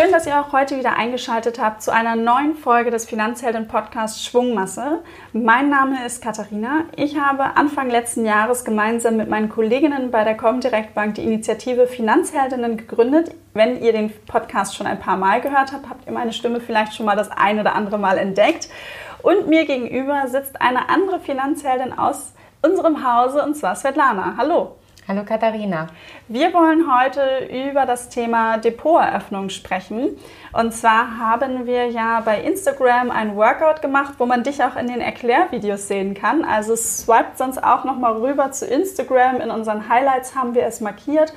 Schön, dass ihr auch heute wieder eingeschaltet habt zu einer neuen Folge des Finanzhelden Podcasts Schwungmasse. Mein Name ist Katharina. Ich habe Anfang letzten Jahres gemeinsam mit meinen Kolleginnen bei der Comdirect Bank die Initiative Finanzheldinnen gegründet. Wenn ihr den Podcast schon ein paar Mal gehört habt, habt ihr meine Stimme vielleicht schon mal das ein oder andere Mal entdeckt. Und mir gegenüber sitzt eine andere Finanzheldin aus unserem Hause und zwar Svetlana. Hallo. Hallo Katharina. Wir wollen heute über das Thema Depoteröffnung sprechen. Und zwar haben wir ja bei Instagram ein Workout gemacht, wo man dich auch in den Erklärvideos sehen kann. Also swiped sonst auch nochmal rüber zu Instagram. In unseren Highlights haben wir es markiert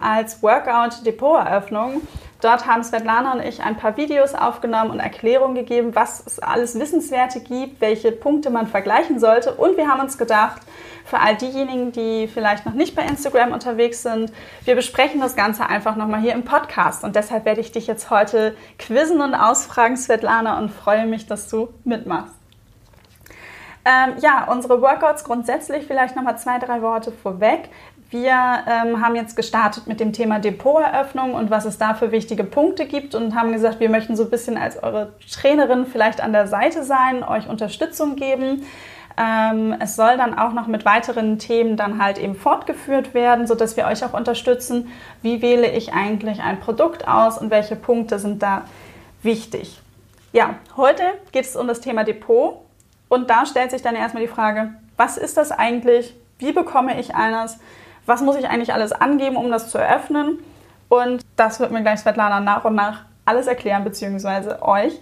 als Workout Depoteröffnung. Dort haben Svetlana und ich ein paar Videos aufgenommen und Erklärungen gegeben, was es alles Wissenswerte gibt, welche Punkte man vergleichen sollte. Und wir haben uns gedacht, für all diejenigen, die vielleicht noch nicht bei Instagram unterwegs sind, wir besprechen das Ganze einfach nochmal hier im Podcast. Und deshalb werde ich dich jetzt heute quizzen und ausfragen, Svetlana, und freue mich, dass du mitmachst. Ähm, ja, unsere Workouts grundsätzlich vielleicht nochmal zwei, drei Worte vorweg. Wir ähm, haben jetzt gestartet mit dem Thema Depoteröffnung und was es da für wichtige Punkte gibt und haben gesagt, wir möchten so ein bisschen als eure Trainerin vielleicht an der Seite sein, euch Unterstützung geben. Ähm, es soll dann auch noch mit weiteren Themen dann halt eben fortgeführt werden, sodass wir euch auch unterstützen, wie wähle ich eigentlich ein Produkt aus und welche Punkte sind da wichtig. Ja, heute geht es um das Thema Depot und da stellt sich dann erstmal die Frage, was ist das eigentlich? Wie bekomme ich eines? Was muss ich eigentlich alles angeben, um das zu eröffnen? Und das wird mir gleich Svetlana nach und nach alles erklären, beziehungsweise euch.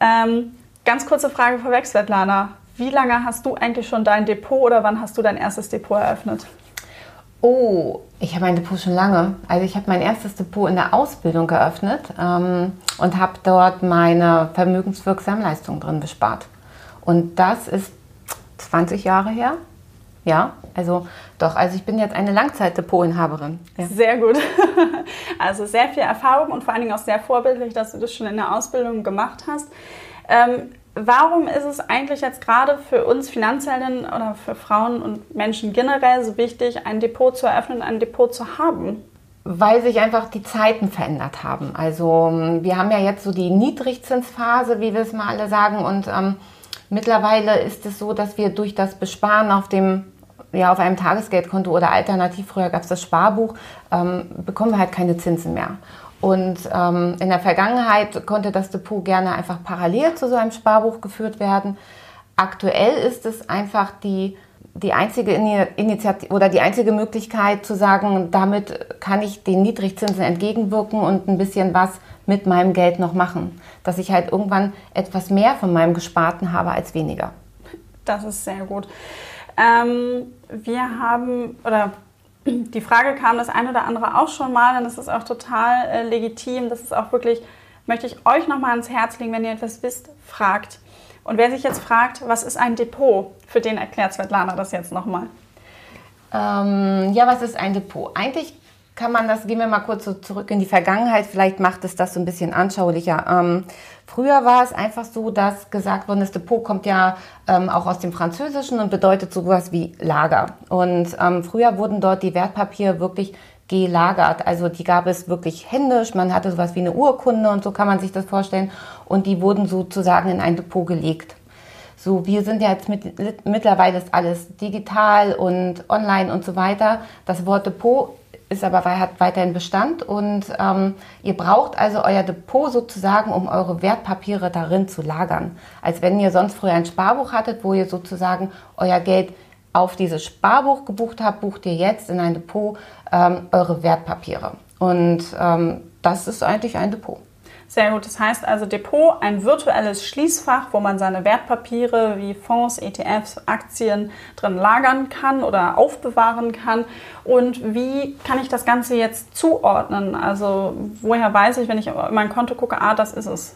Ähm, ganz kurze Frage vorweg, Svetlana. Wie lange hast du eigentlich schon dein Depot oder wann hast du dein erstes Depot eröffnet? Oh, ich habe mein Depot schon lange. Also ich habe mein erstes Depot in der Ausbildung geöffnet ähm, und habe dort meine vermögenswirksamen Leistungen drin bespart. Und das ist 20 Jahre her. Ja, also doch, also ich bin jetzt eine Langzeit-Depotinhaberin. Ja. Sehr gut. Also sehr viel Erfahrung und vor allen Dingen auch sehr vorbildlich, dass du das schon in der Ausbildung gemacht hast. Ähm, Warum ist es eigentlich jetzt gerade für uns Finanzheldinnen oder für Frauen und Menschen generell so wichtig, ein Depot zu eröffnen, ein Depot zu haben? Weil sich einfach die Zeiten verändert haben. Also wir haben ja jetzt so die Niedrigzinsphase, wie wir es mal alle sagen. Und ähm, mittlerweile ist es so, dass wir durch das Besparen auf dem ja, auf einem Tagesgeldkonto oder alternativ, früher gab es das Sparbuch, ähm, bekommen wir halt keine Zinsen mehr. Und ähm, in der Vergangenheit konnte das Depot gerne einfach parallel zu so einem Sparbuch geführt werden. Aktuell ist es einfach die, die einzige Initiative oder die einzige Möglichkeit zu sagen, damit kann ich den Niedrigzinsen entgegenwirken und ein bisschen was mit meinem Geld noch machen. Dass ich halt irgendwann etwas mehr von meinem Gesparten habe als weniger. Das ist sehr gut. Ähm, wir haben, oder die Frage kam das eine oder andere auch schon mal und das ist auch total äh, legitim. Das ist auch wirklich, möchte ich euch nochmal ans Herz legen, wenn ihr etwas wisst, fragt. Und wer sich jetzt fragt, was ist ein Depot, für den erklärt Svetlana das jetzt nochmal. Ähm, ja, was ist ein Depot? Eigentlich kann man das, gehen wir mal kurz so zurück in die Vergangenheit, vielleicht macht es das so ein bisschen anschaulicher. Ähm, früher war es einfach so, dass gesagt worden, das Depot kommt ja ähm, auch aus dem Französischen und bedeutet sowas wie Lager. Und ähm, früher wurden dort die Wertpapiere wirklich gelagert. Also die gab es wirklich händisch. Man hatte sowas wie eine Urkunde und so kann man sich das vorstellen. Und die wurden sozusagen in ein Depot gelegt. So, wir sind ja jetzt mit, mittlerweile ist alles digital und online und so weiter. Das Wort Depot ist aber hat weiterhin Bestand und ähm, ihr braucht also euer Depot sozusagen, um eure Wertpapiere darin zu lagern. Als wenn ihr sonst früher ein Sparbuch hattet, wo ihr sozusagen euer Geld auf dieses Sparbuch gebucht habt, bucht ihr jetzt in ein Depot ähm, eure Wertpapiere. Und ähm, das ist eigentlich ein Depot. Sehr gut. Das heißt also Depot, ein virtuelles Schließfach, wo man seine Wertpapiere wie Fonds, ETFs, Aktien drin lagern kann oder aufbewahren kann. Und wie kann ich das Ganze jetzt zuordnen? Also woher weiß ich, wenn ich in mein Konto gucke, ah, das ist es?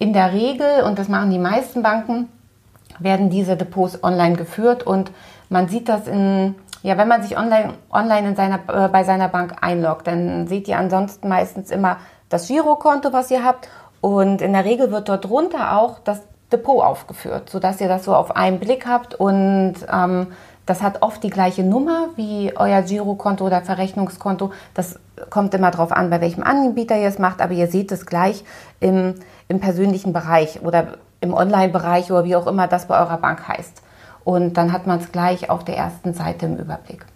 In der Regel, und das machen die meisten Banken, werden diese Depots online geführt und man sieht das in ja, wenn man sich online, online in seiner, äh, bei seiner Bank einloggt, dann seht ihr ansonsten meistens immer das Girokonto, was ihr habt. Und in der Regel wird dort drunter auch das Depot aufgeführt, sodass ihr das so auf einen Blick habt und ähm, Das hat oft die gleiche Nummer wie euer Girokonto oder Verrechnungskonto. Das kommt immer darauf an, bei welchem Anbieter ihr es macht, aber ihr seht es gleich im, im persönlichen Bereich oder im Online-Bereich oder wie auch immer das bei eurer Bank heißt. Und dann hat man es gleich auf der ersten Seite im Überblick.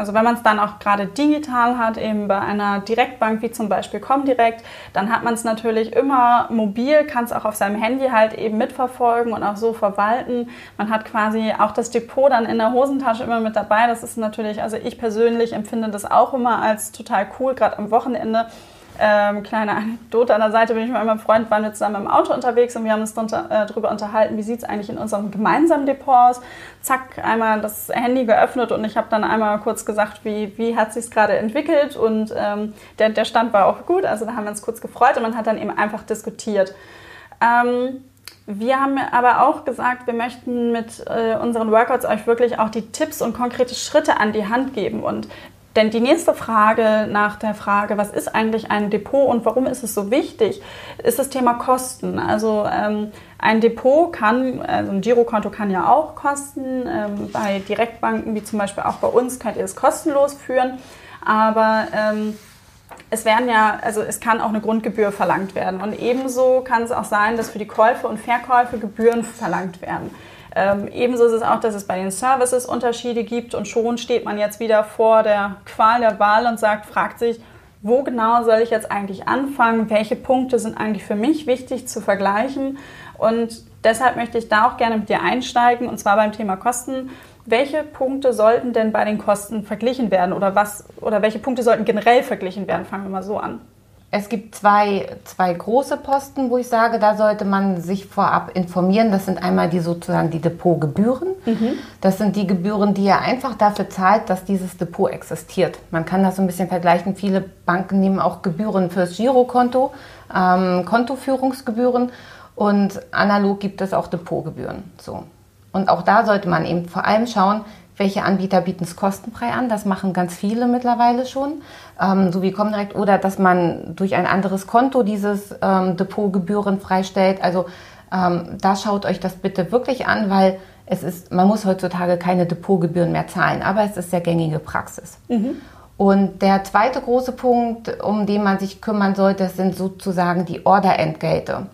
Also wenn man es dann auch gerade digital hat, eben bei einer Direktbank wie zum Beispiel Comdirect, dann hat man es natürlich immer mobil, kann es auch auf seinem Handy halt eben mitverfolgen und auch so verwalten. Man hat quasi auch das Depot dann in der Hosentasche immer mit dabei. Das ist natürlich, also ich persönlich empfinde das auch immer als total cool, gerade am Wochenende ähm, kleine Anekdote an der Seite, bin ich mit meinem Freund, waren wir zusammen im Auto unterwegs und wir haben uns darüber äh, unterhalten, wie sieht es eigentlich in unserem gemeinsamen Depot aus. Zack, einmal das Handy geöffnet und ich habe dann einmal kurz gesagt, wie, wie hat sich gerade entwickelt und ähm, der, der Stand war auch gut, also da haben wir uns kurz gefreut und man hat dann eben einfach diskutiert. Ähm, wir haben aber auch gesagt, wir möchten mit äh, unseren Workouts euch wirklich auch die Tipps und konkrete Schritte an die Hand geben. Und denn die nächste Frage nach der Frage, was ist eigentlich ein Depot und warum ist es so wichtig, ist das Thema Kosten. Also ähm, ein Depot kann, also ein Girokonto kann ja auch kosten. Ähm, bei Direktbanken wie zum Beispiel auch bei uns könnt ihr es kostenlos führen. Aber ähm, es werden ja, also es kann auch eine Grundgebühr verlangt werden. Und ebenso kann es auch sein, dass für die Käufe und Verkäufe Gebühren verlangt werden. Ähm, ebenso ist es auch, dass es bei den Services Unterschiede gibt und schon steht man jetzt wieder vor der Qual der Wahl und sagt, fragt sich, wo genau soll ich jetzt eigentlich anfangen? Welche Punkte sind eigentlich für mich wichtig zu vergleichen? Und deshalb möchte ich da auch gerne mit dir einsteigen und zwar beim Thema Kosten. Welche Punkte sollten denn bei den Kosten verglichen werden oder was oder welche Punkte sollten generell verglichen werden? Fangen wir mal so an. Es gibt zwei, zwei große Posten, wo ich sage, da sollte man sich vorab informieren. Das sind einmal die sozusagen die Depotgebühren. Mhm. Das sind die Gebühren, die ihr einfach dafür zahlt, dass dieses Depot existiert. Man kann das so ein bisschen vergleichen. Viele Banken nehmen auch Gebühren fürs Girokonto, ähm, Kontoführungsgebühren und analog gibt es auch Depotgebühren. So. Und auch da sollte man eben vor allem schauen, welche Anbieter bieten es kostenfrei an? Das machen ganz viele mittlerweile schon, ähm, so wie Comdirect. Oder dass man durch ein anderes Konto dieses ähm, Depotgebühren freistellt. Also ähm, da schaut euch das bitte wirklich an, weil es ist, man muss heutzutage keine Depotgebühren mehr zahlen, aber es ist sehr gängige Praxis. Mhm. Und der zweite große Punkt, um den man sich kümmern sollte, sind sozusagen die Orderentgelte.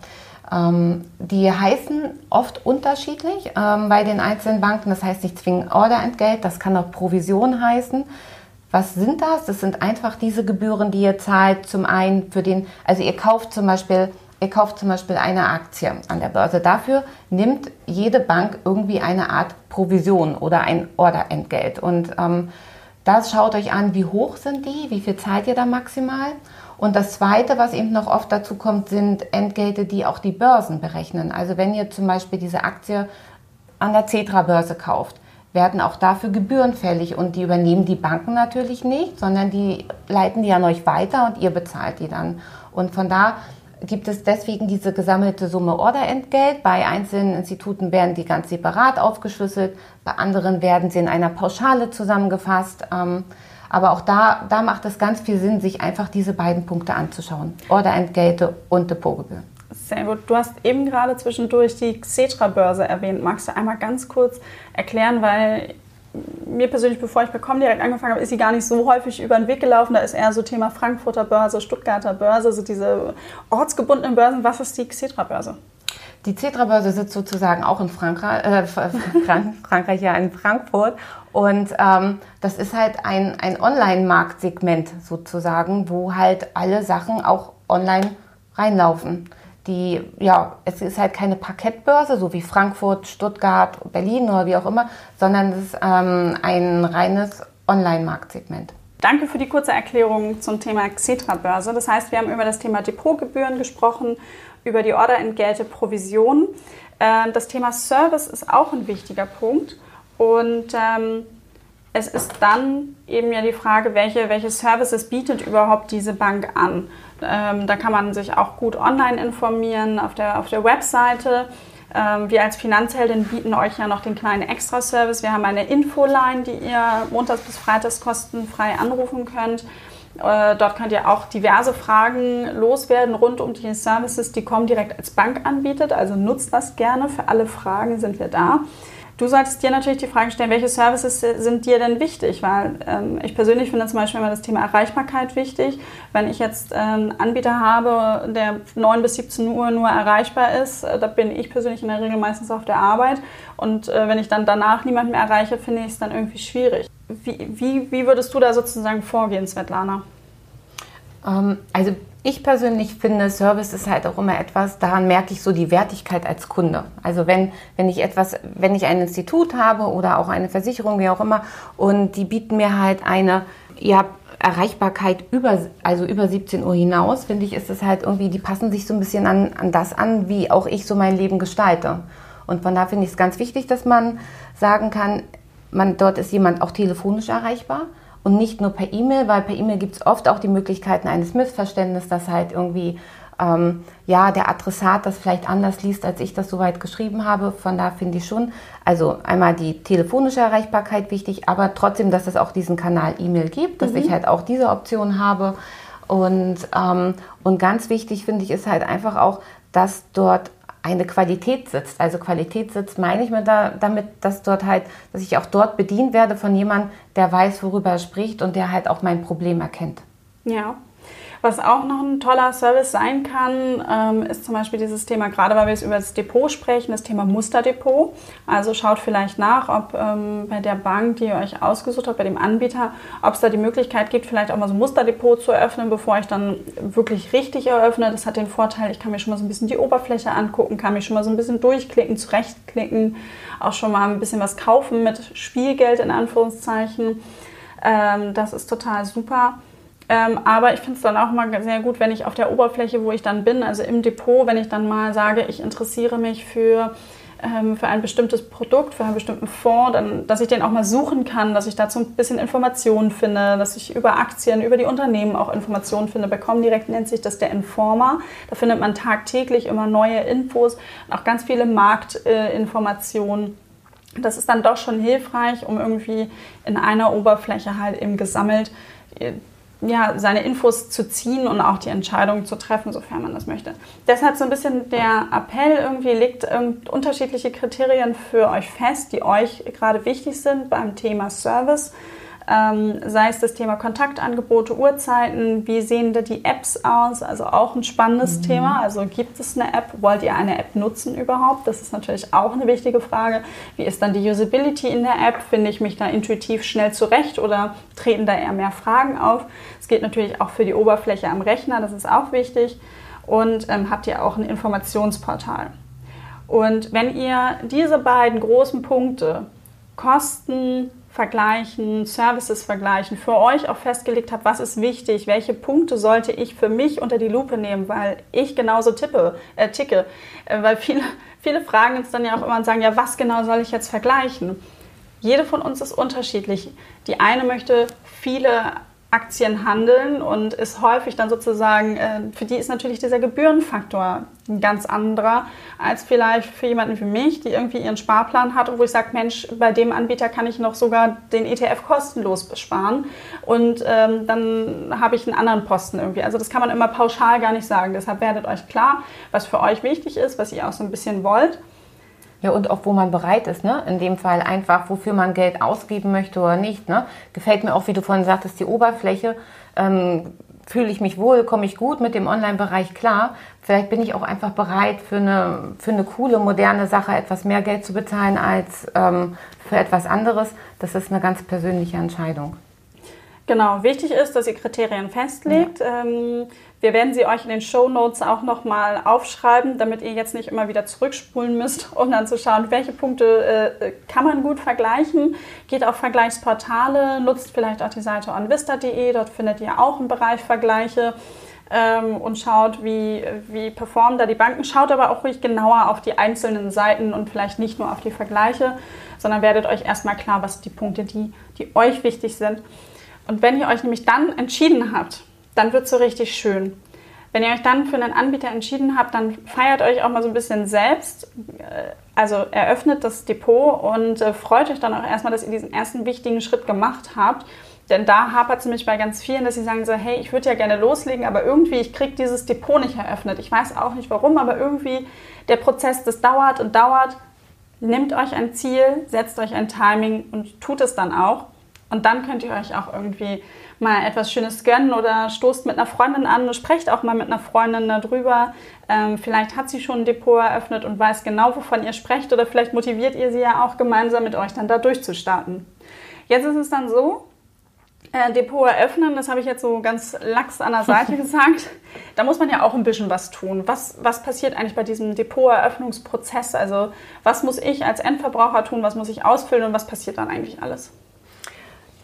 Ähm, die heißen oft unterschiedlich ähm, bei den einzelnen Banken. Das heißt nicht zwingend Orderentgelt, das kann auch Provision heißen. Was sind das? Das sind einfach diese Gebühren, die ihr zahlt. Zum einen für den, also ihr kauft zum Beispiel, ihr kauft zum Beispiel eine Aktie an der Börse. Dafür nimmt jede Bank irgendwie eine Art Provision oder ein Orderentgelt. Und ähm, das schaut euch an, wie hoch sind die, wie viel zahlt ihr da maximal. Und das Zweite, was eben noch oft dazu kommt, sind Entgelte, die auch die Börsen berechnen. Also wenn ihr zum Beispiel diese Aktie an der Cetra-Börse kauft, werden auch dafür Gebühren fällig und die übernehmen die Banken natürlich nicht, sondern die leiten die an euch weiter und ihr bezahlt die dann. Und von da gibt es deswegen diese gesammelte Summe Orderentgelt. Bei einzelnen Instituten werden die ganz separat aufgeschlüsselt, bei anderen werden sie in einer Pauschale zusammengefasst. Aber auch da, da macht es ganz viel Sinn, sich einfach diese beiden Punkte anzuschauen. Orderentgelte und Depotgebühr. Sehr gut. Du hast eben gerade zwischendurch die Xetra-Börse erwähnt. Magst du einmal ganz kurz erklären, weil mir persönlich, bevor ich bei direkt angefangen habe, ist sie gar nicht so häufig über den Weg gelaufen. Da ist eher so Thema Frankfurter Börse, Stuttgarter Börse, so diese ortsgebundenen Börsen. Was ist die Xetra-Börse? Die Cetra-Börse sitzt sozusagen auch in Frankreich, äh, Frankreich, ja, in Frankfurt. Und ähm, das ist halt ein, ein Online-Marktsegment sozusagen, wo halt alle Sachen auch online reinlaufen. Die, ja, es ist halt keine Parkettbörse, so wie Frankfurt, Stuttgart, Berlin oder wie auch immer, sondern es ist ähm, ein reines Online-Marktsegment. Danke für die kurze Erklärung zum Thema Xetra-Börse. Das heißt, wir haben über das Thema Depotgebühren gesprochen über die Orderentgelte, Provision. Äh, das Thema Service ist auch ein wichtiger Punkt. Und ähm, es ist dann eben ja die Frage, welche, welche Services bietet überhaupt diese Bank an. Ähm, da kann man sich auch gut online informieren auf der, auf der Webseite. Ähm, wir als Finanzheldin bieten euch ja noch den kleinen Extra-Service. Wir haben eine Infoline, die ihr montags bis freitags kostenfrei anrufen könnt. Äh, dort könnt ihr auch diverse Fragen loswerden rund um die Services, die kommen direkt als Bank anbietet. Also nutzt das gerne. Für alle Fragen sind wir da. Du solltest dir natürlich die Frage stellen, welche Services sind dir denn wichtig? Weil ähm, ich persönlich finde zum Beispiel immer das Thema Erreichbarkeit wichtig. Wenn ich jetzt einen Anbieter habe, der 9 bis 17 Uhr nur erreichbar ist, äh, da bin ich persönlich in der Regel meistens auf der Arbeit. Und äh, wenn ich dann danach niemanden mehr erreiche, finde ich es dann irgendwie schwierig. Wie, wie, würdest du da sozusagen vorgehen, Svetlana? Ähm, also ich persönlich finde, Service ist halt auch immer etwas, daran merke ich so die Wertigkeit als Kunde. Also wenn, wenn ich etwas, wenn ich ein Institut habe oder auch eine Versicherung, wie auch immer, und die bieten mir halt eine, ja, Erreichbarkeit über, also über 17 Uhr hinaus, finde ich, ist es halt irgendwie, die passen sich so ein bisschen an, an das an, wie auch ich so mein Leben gestalte. Und von da finde ich es ganz wichtig, dass man sagen kann, man, dort ist jemand auch telefonisch erreichbar und nicht nur per E-Mail, weil per E-Mail gibt es oft auch die Möglichkeiten eines Missverständnisses, dass halt irgendwie ähm, ja der Adressat das vielleicht anders liest, als ich das soweit geschrieben habe. Von da finde ich schon, also einmal die telefonische Erreichbarkeit wichtig, aber trotzdem, dass es auch diesen Kanal E-Mail gibt, dass mhm. ich halt auch diese Option habe. Und, ähm, und ganz wichtig finde ich ist halt einfach auch, dass dort eine Qualität sitzt. Also Qualität sitzt, meine ich mir da, damit, dass dort halt, dass ich auch dort bedient werde von jemandem, der weiß, worüber er spricht und der halt auch mein Problem erkennt. Ja. Was auch noch ein toller Service sein kann, ähm, ist zum Beispiel dieses Thema, gerade weil wir jetzt über das Depot sprechen, das Thema Musterdepot. Also schaut vielleicht nach, ob ähm, bei der Bank, die ihr euch ausgesucht habt, bei dem Anbieter, ob es da die Möglichkeit gibt, vielleicht auch mal so ein Musterdepot zu eröffnen, bevor ich dann wirklich richtig eröffne. Das hat den Vorteil, ich kann mir schon mal so ein bisschen die Oberfläche angucken, kann mich schon mal so ein bisschen durchklicken, zurechtklicken, auch schon mal ein bisschen was kaufen mit Spielgeld in Anführungszeichen. Ähm, das ist total super. Ähm, aber ich finde es dann auch mal sehr gut, wenn ich auf der Oberfläche, wo ich dann bin, also im Depot, wenn ich dann mal sage, ich interessiere mich für, ähm, für ein bestimmtes Produkt, für einen bestimmten Fonds, dann, dass ich den auch mal suchen kann, dass ich dazu ein bisschen Informationen finde, dass ich über Aktien, über die Unternehmen auch Informationen finde. Bekommen direkt nennt sich das der Informer. Da findet man tagtäglich immer neue Infos auch ganz viele Marktinformationen. Äh, das ist dann doch schon hilfreich, um irgendwie in einer Oberfläche halt eben gesammelt äh, ja, seine Infos zu ziehen und auch die Entscheidung zu treffen, sofern man das möchte. Deshalb so ein bisschen der Appell irgendwie, legt unterschiedliche Kriterien für euch fest, die euch gerade wichtig sind beim Thema Service ähm, sei es das Thema Kontaktangebote, Uhrzeiten, wie sehen da die Apps aus? Also auch ein spannendes mhm. Thema. Also gibt es eine App? Wollt ihr eine App nutzen überhaupt? Das ist natürlich auch eine wichtige Frage. Wie ist dann die Usability in der App? Finde ich mich da intuitiv schnell zurecht oder treten da eher mehr Fragen auf? Es geht natürlich auch für die Oberfläche am Rechner, das ist auch wichtig. Und ähm, habt ihr auch ein Informationsportal. Und wenn ihr diese beiden großen Punkte, Kosten, vergleichen, Services vergleichen, für euch auch festgelegt habt, was ist wichtig, welche Punkte sollte ich für mich unter die Lupe nehmen, weil ich genauso tippe, äh, ticke. Äh, weil viele, viele fragen uns dann ja auch immer und sagen, ja, was genau soll ich jetzt vergleichen? Jede von uns ist unterschiedlich. Die eine möchte viele Aktien handeln und ist häufig dann sozusagen, äh, für die ist natürlich dieser Gebührenfaktor ein ganz anderer als vielleicht für jemanden wie mich, die irgendwie ihren Sparplan hat und wo ich sage, Mensch, bei dem Anbieter kann ich noch sogar den ETF kostenlos besparen und ähm, dann habe ich einen anderen Posten irgendwie. Also das kann man immer pauschal gar nicht sagen. Deshalb werdet euch klar, was für euch wichtig ist, was ihr auch so ein bisschen wollt. Ja, und auch wo man bereit ist, ne? In dem Fall einfach, wofür man Geld ausgeben möchte oder nicht. Ne? Gefällt mir auch, wie du vorhin sagtest, die Oberfläche. Ähm, Fühle ich mich wohl, komme ich gut mit dem Online-Bereich klar. Vielleicht bin ich auch einfach bereit, für eine, für eine coole, moderne Sache etwas mehr Geld zu bezahlen als ähm, für etwas anderes. Das ist eine ganz persönliche Entscheidung. Genau, wichtig ist, dass ihr Kriterien festlegt. Ja. Ähm, wir werden sie euch in den Show Notes auch nochmal aufschreiben, damit ihr jetzt nicht immer wieder zurückspulen müsst, um dann zu schauen, welche Punkte äh, kann man gut vergleichen. Geht auf Vergleichsportale, nutzt vielleicht auch die Seite onvista.de, dort findet ihr auch einen Bereich Vergleiche ähm, und schaut, wie, wie performen da die Banken. Schaut aber auch ruhig genauer auf die einzelnen Seiten und vielleicht nicht nur auf die Vergleiche, sondern werdet euch erstmal klar, was die Punkte, die, die euch wichtig sind. Und wenn ihr euch nämlich dann entschieden habt, dann wird es so richtig schön. Wenn ihr euch dann für einen Anbieter entschieden habt, dann feiert euch auch mal so ein bisschen selbst. Äh, also eröffnet das Depot und äh, freut euch dann auch erstmal, dass ihr diesen ersten wichtigen Schritt gemacht habt. Denn da hapert es nämlich bei ganz vielen, dass sie sagen so, hey, ich würde ja gerne loslegen, aber irgendwie, ich kriege dieses Depot nicht eröffnet. Ich weiß auch nicht warum, aber irgendwie der Prozess, das dauert und dauert Nehmt euch ein Ziel, setzt euch ein Timing und tut es dann auch. Und dann könnt ihr euch auch irgendwie mal etwas Schönes gönnen oder stoßt mit einer Freundin an, sprecht auch mal mit einer Freundin darüber. Ähm, vielleicht hat sie schon ein Depot eröffnet und weiß genau, wovon ihr sprecht oder vielleicht motiviert ihr sie ja auch gemeinsam mit euch dann da durchzustarten. Jetzt ist es dann so, äh, Depot eröffnen, das habe ich jetzt so ganz lax an der Seite gesagt. Da muss man ja auch ein bisschen was tun. Was, was passiert eigentlich bei diesem Depoteröffnungsprozess? Also was muss ich als Endverbraucher tun, was muss ich ausfüllen und was passiert dann eigentlich alles?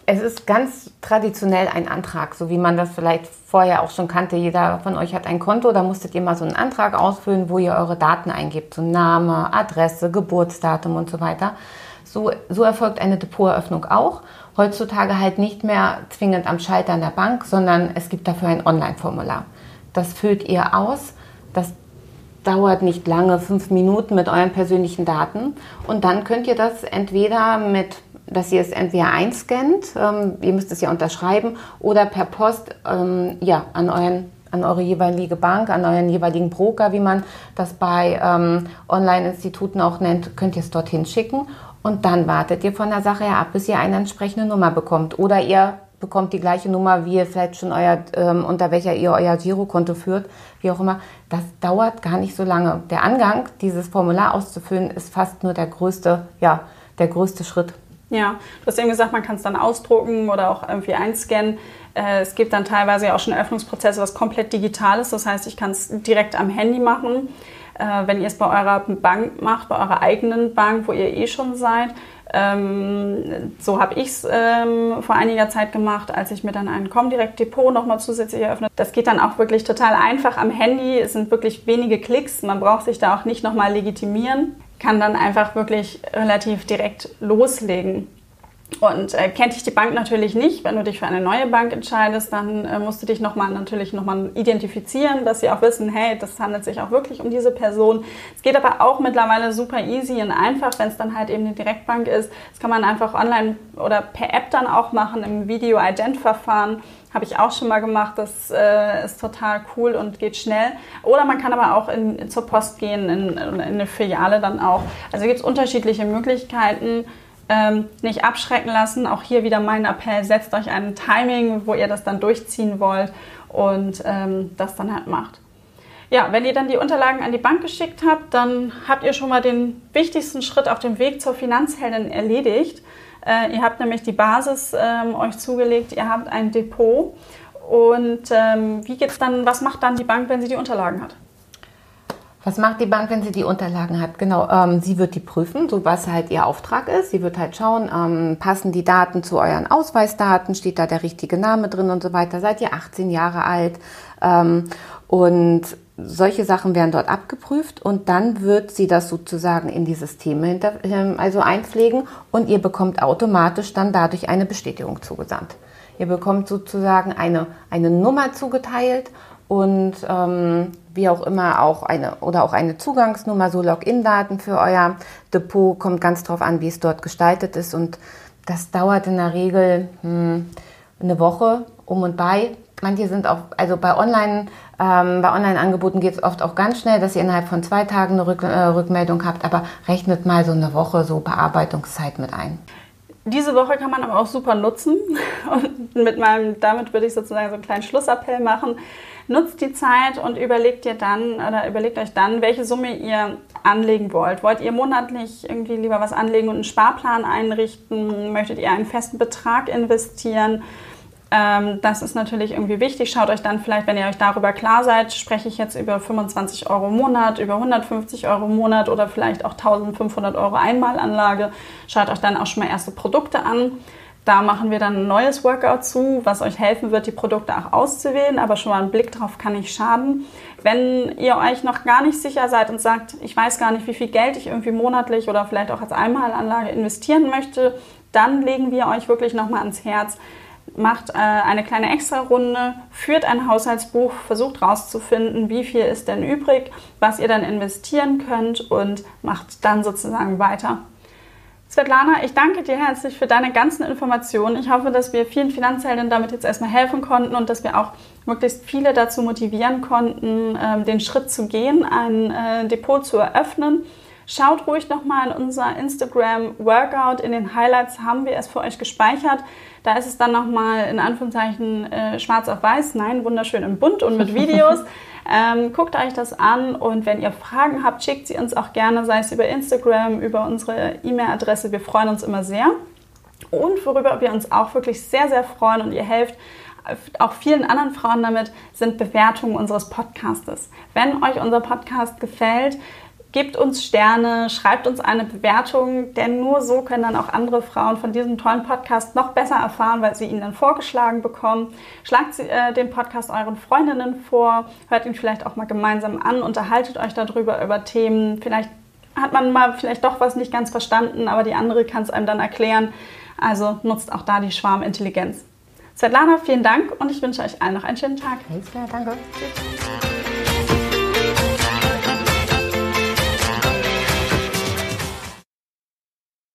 Es ist ganz traditionell ein Antrag, so wie man das vielleicht vorher auch schon kannte. Jeder von euch hat ein Konto, da musstet ihr mal so einen Antrag ausfüllen, wo ihr eure Daten eingebt, so Name, Adresse, Geburtsdatum und so weiter. So, so erfolgt eine Depoteröffnung auch. Heutzutage halt nicht mehr zwingend am Schalter in der Bank, sondern es gibt dafür ein Online-Formular. Das füllt ihr aus. Das dauert nicht lange, fünf Minuten mit euren persönlichen Daten. Und dann könnt ihr das entweder mit dass ihr es entweder einscannt, ähm, ihr müsst es ja unterschreiben, oder per Post ähm, ja, an, euren, an eure jeweilige Bank, an euren jeweiligen Broker, wie man das bei ähm, Online-Instituten auch nennt, könnt ihr es dorthin schicken. Und dann wartet ihr von der Sache her ab, bis ihr eine entsprechende Nummer bekommt. Oder ihr bekommt die gleiche Nummer, wie ihr vielleicht schon euer, ähm, unter welcher ihr euer Girokonto führt, wie auch immer. Das dauert gar nicht so lange. Der Angang, dieses Formular auszufüllen, ist fast nur der größte, ja, der größte Schritt. Ja, du hast eben gesagt, man kann es dann ausdrucken oder auch irgendwie einscannen. Äh, es gibt dann teilweise auch schon Öffnungsprozesse, was komplett digital ist. Das heißt, ich kann es direkt am Handy machen. Äh, wenn ihr es bei eurer Bank macht, bei eurer eigenen Bank, wo ihr eh schon seid, ähm, so habe ich es ähm, vor einiger Zeit gemacht, als ich mir dann ein Comdirect Depot nochmal zusätzlich eröffnet. Das geht dann auch wirklich total einfach am Handy. Es sind wirklich wenige Klicks. Man braucht sich da auch nicht nochmal legitimieren kann dann einfach wirklich relativ direkt loslegen. Und äh, kennt dich die Bank natürlich nicht. Wenn du dich für eine neue Bank entscheidest, dann äh, musst du dich nochmal natürlich nochmal identifizieren, dass sie auch wissen, hey, das handelt sich auch wirklich um diese Person. Es geht aber auch mittlerweile super easy und einfach, wenn es dann halt eben eine Direktbank ist. Das kann man einfach online oder per App dann auch machen im Video-Ident-Verfahren. Habe ich auch schon mal gemacht. Das äh, ist total cool und geht schnell. Oder man kann aber auch in, zur Post gehen, in, in eine Filiale dann auch. Also gibt es unterschiedliche Möglichkeiten. Ähm, nicht abschrecken lassen. Auch hier wieder mein Appell, setzt euch ein Timing, wo ihr das dann durchziehen wollt und ähm, das dann halt macht. Ja, wenn ihr dann die Unterlagen an die Bank geschickt habt, dann habt ihr schon mal den wichtigsten Schritt auf dem Weg zur Finanzheldin erledigt. Äh, ihr habt nämlich die Basis ähm, euch zugelegt, ihr habt ein Depot. Und ähm, wie geht's dann, was macht dann die Bank, wenn sie die Unterlagen hat? Was macht die Bank, wenn sie die Unterlagen hat? Genau, ähm, sie wird die prüfen, so was halt ihr Auftrag ist. Sie wird halt schauen, ähm, passen die Daten zu euren Ausweisdaten, steht da der richtige Name drin und so weiter. Seid ihr 18 Jahre alt? Ähm, und solche Sachen werden dort abgeprüft und dann wird sie das sozusagen in die Systeme hinter, ähm, also einpflegen und ihr bekommt automatisch dann dadurch eine Bestätigung zugesandt. Ihr bekommt sozusagen eine, eine Nummer zugeteilt und ähm, wie auch immer auch eine oder auch eine Zugangsnummer, so Login-Daten für euer Depot, kommt ganz drauf an, wie es dort gestaltet ist und das dauert in der Regel hm, eine Woche um und bei. Manche sind auch, also bei Online, ähm, bei Online-Angeboten geht es oft auch ganz schnell, dass ihr innerhalb von zwei Tagen eine Rück, äh, Rückmeldung habt, aber rechnet mal so eine Woche so Bearbeitungszeit mit ein. Diese Woche kann man aber auch super nutzen und mit meinem, damit würde ich sozusagen so einen kleinen Schlussappell machen. Nutzt die Zeit und überlegt ihr dann oder überlegt euch dann, welche Summe ihr anlegen wollt. Wollt ihr monatlich irgendwie lieber was anlegen und einen Sparplan einrichten? Möchtet ihr einen festen Betrag investieren? Ähm, das ist natürlich irgendwie wichtig. Schaut euch dann vielleicht, wenn ihr euch darüber klar seid, spreche ich jetzt über 25 Euro im Monat, über 150 Euro im Monat oder vielleicht auch 1500 Euro Einmalanlage. Schaut euch dann auch schon mal erste Produkte an. Da machen wir dann ein neues Workout zu, was euch helfen wird, die Produkte auch auszuwählen, aber schon mal ein Blick drauf kann nicht schaden. Wenn ihr euch noch gar nicht sicher seid und sagt, ich weiß gar nicht, wie viel Geld ich irgendwie monatlich oder vielleicht auch als Einmalanlage investieren möchte, dann legen wir euch wirklich nochmal ans Herz, macht äh, eine kleine Extra-Runde, führt ein Haushaltsbuch, versucht herauszufinden, wie viel ist denn übrig, was ihr dann investieren könnt und macht dann sozusagen weiter. Svetlana, ich danke dir herzlich für deine ganzen Informationen. Ich hoffe, dass wir vielen Finanzhelden damit jetzt erstmal helfen konnten und dass wir auch möglichst viele dazu motivieren konnten, ähm, den Schritt zu gehen, ein äh, Depot zu eröffnen. Schaut ruhig nochmal in unser Instagram Workout. In den Highlights haben wir es für euch gespeichert. Da ist es dann nochmal in Anführungszeichen äh, schwarz auf weiß. Nein, wunderschön in bunt und mit Videos. ähm, guckt euch das an und wenn ihr Fragen habt, schickt sie uns auch gerne, sei es über Instagram, über unsere E-Mail-Adresse. Wir freuen uns immer sehr. Und worüber wir uns auch wirklich sehr, sehr freuen und ihr helft, auch vielen anderen Frauen damit, sind Bewertungen unseres Podcastes. Wenn euch unser Podcast gefällt, Gebt uns Sterne, schreibt uns eine Bewertung, denn nur so können dann auch andere Frauen von diesem tollen Podcast noch besser erfahren, weil sie ihn dann vorgeschlagen bekommen. Schlagt äh, den Podcast euren Freundinnen vor, hört ihn vielleicht auch mal gemeinsam an, unterhaltet euch darüber über Themen. Vielleicht hat man mal vielleicht doch was nicht ganz verstanden, aber die andere kann es einem dann erklären. Also nutzt auch da die Schwarmintelligenz. Svetlana, vielen Dank und ich wünsche euch allen noch einen schönen Tag. Alles klar, danke. Tschüss.